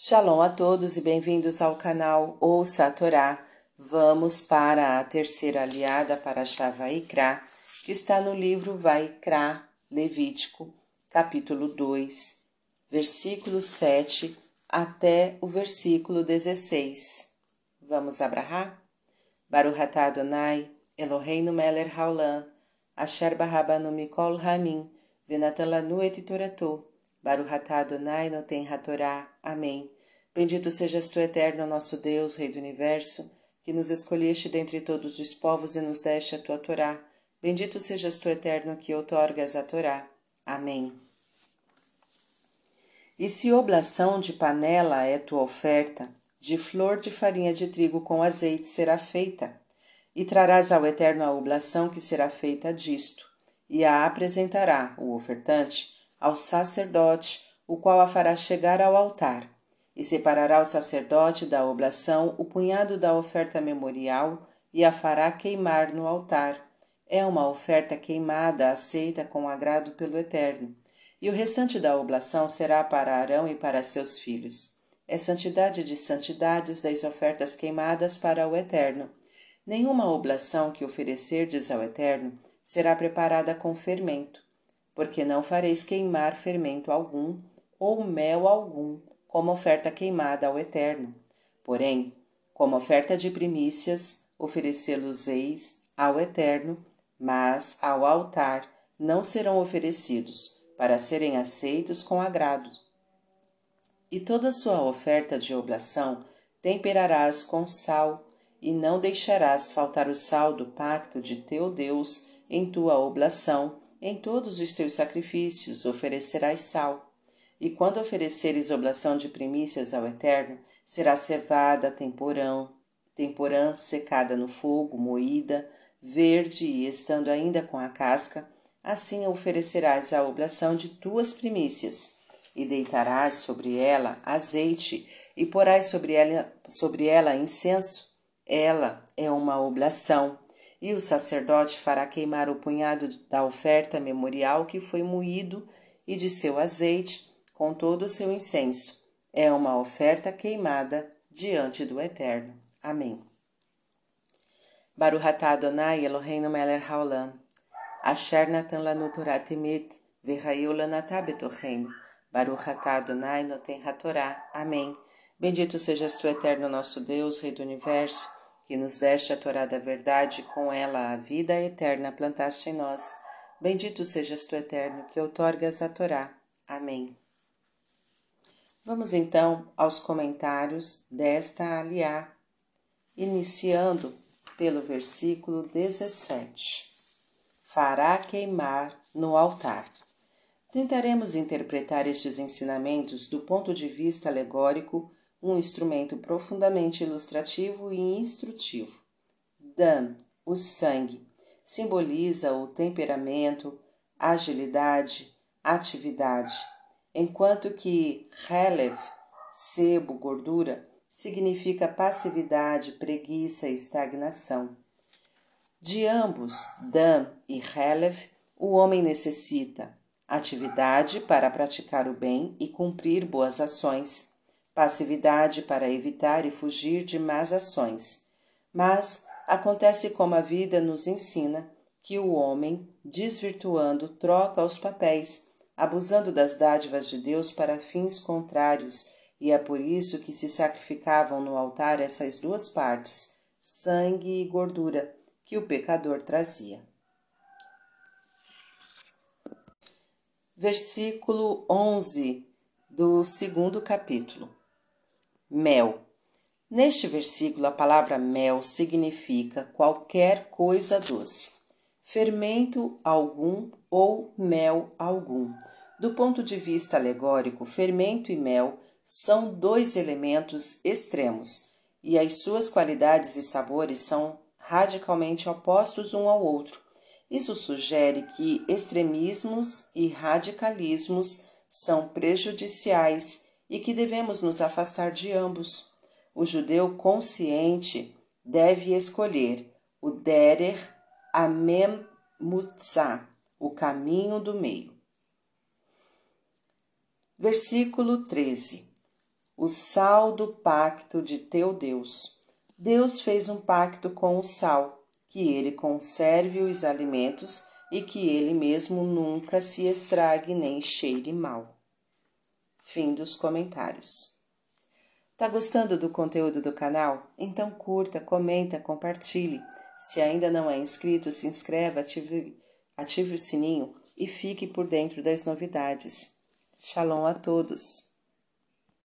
Shalom a todos e bem-vindos ao canal Ouça a Torá. Vamos para a terceira aliada para Shavaikra, que está no livro Vaikra, Levítico, capítulo 2, versículo 7 até o versículo 16. Vamos abrahar? Baruch atah Adonai, Eloheinu melech haolam, asher barabanu mikol hamim, venatan lanu et toratou, Baruch atah Adonai noten hatorá. Amém. Bendito sejas tu, eterno nosso Deus, Rei do Universo, que nos escolheste dentre todos os povos e nos deste a tua Torá. Bendito sejas tu, eterno, que outorgas a Torá. Amém. E se oblação de panela é tua oferta, de flor de farinha de trigo com azeite será feita, e trarás ao Eterno a oblação que será feita disto, e a apresentará o ofertante ao sacerdote, o qual a fará chegar ao altar, e separará o sacerdote da oblação o punhado da oferta memorial e a fará queimar no altar. É uma oferta queimada aceita com agrado pelo Eterno. E o restante da oblação será para Arão e para seus filhos. É santidade de santidades das ofertas queimadas para o Eterno. Nenhuma oblação que oferecerdes ao Eterno será preparada com fermento porque não fareis queimar fermento algum ou mel algum como oferta queimada ao Eterno. Porém, como oferta de primícias, oferecê-los-eis ao Eterno, mas ao altar não serão oferecidos, para serem aceitos com agrado. E toda sua oferta de oblação temperarás com sal, e não deixarás faltar o sal do pacto de teu Deus em tua oblação, em todos os teus sacrifícios oferecerás sal, e quando ofereceres oblação de primícias ao Eterno, será cevada temporão, temporã secada no fogo, moída, verde e estando ainda com a casca, assim oferecerás a oblação de tuas primícias, e deitarás sobre ela azeite, e porás sobre ela, sobre ela incenso. Ela é uma oblação e o sacerdote fará queimar o punhado da oferta memorial que foi moído e de seu azeite com todo o seu incenso. É uma oferta queimada diante do Eterno. Amém. Baruch atah Adonai Eloheinu melech haolam. Asher natan lanu Torah temet, v'chayu lanatah betocheinu. Baruch Adonai noten hatorá. Amém. Bendito sejas tu, Eterno nosso Deus, Rei do Universo, que nos deste a Torá da verdade, com ela a vida eterna plantaste em nós. Bendito sejas tu, Eterno, que outorgas a Torá. Amém. Vamos então aos comentários desta aliá, iniciando pelo versículo 17. Fará queimar no altar. Tentaremos interpretar estes ensinamentos do ponto de vista alegórico um instrumento profundamente ilustrativo e instrutivo. Dan, o sangue, simboliza o temperamento, agilidade, atividade, enquanto que Helev, sebo, gordura, significa passividade, preguiça e estagnação. De ambos, Dan e Helev, o homem necessita atividade para praticar o bem e cumprir boas ações passividade para evitar e fugir de más ações. Mas acontece como a vida nos ensina que o homem, desvirtuando, troca os papéis, abusando das dádivas de Deus para fins contrários, e é por isso que se sacrificavam no altar essas duas partes, sangue e gordura, que o pecador trazia. Versículo 11 do segundo capítulo. Mel. Neste versículo, a palavra mel significa qualquer coisa doce, fermento algum ou mel algum. Do ponto de vista alegórico, fermento e mel são dois elementos extremos e as suas qualidades e sabores são radicalmente opostos um ao outro. Isso sugere que extremismos e radicalismos são prejudiciais e que devemos nos afastar de ambos. O judeu consciente deve escolher o derer amem mutzah, o caminho do meio. Versículo 13. o sal do pacto de teu Deus. Deus fez um pacto com o sal, que ele conserve os alimentos e que ele mesmo nunca se estrague nem cheire mal. Fim dos comentários. Tá gostando do conteúdo do canal? Então curta, comenta, compartilhe. Se ainda não é inscrito, se inscreva, ative, ative o sininho e fique por dentro das novidades. Shalom a todos!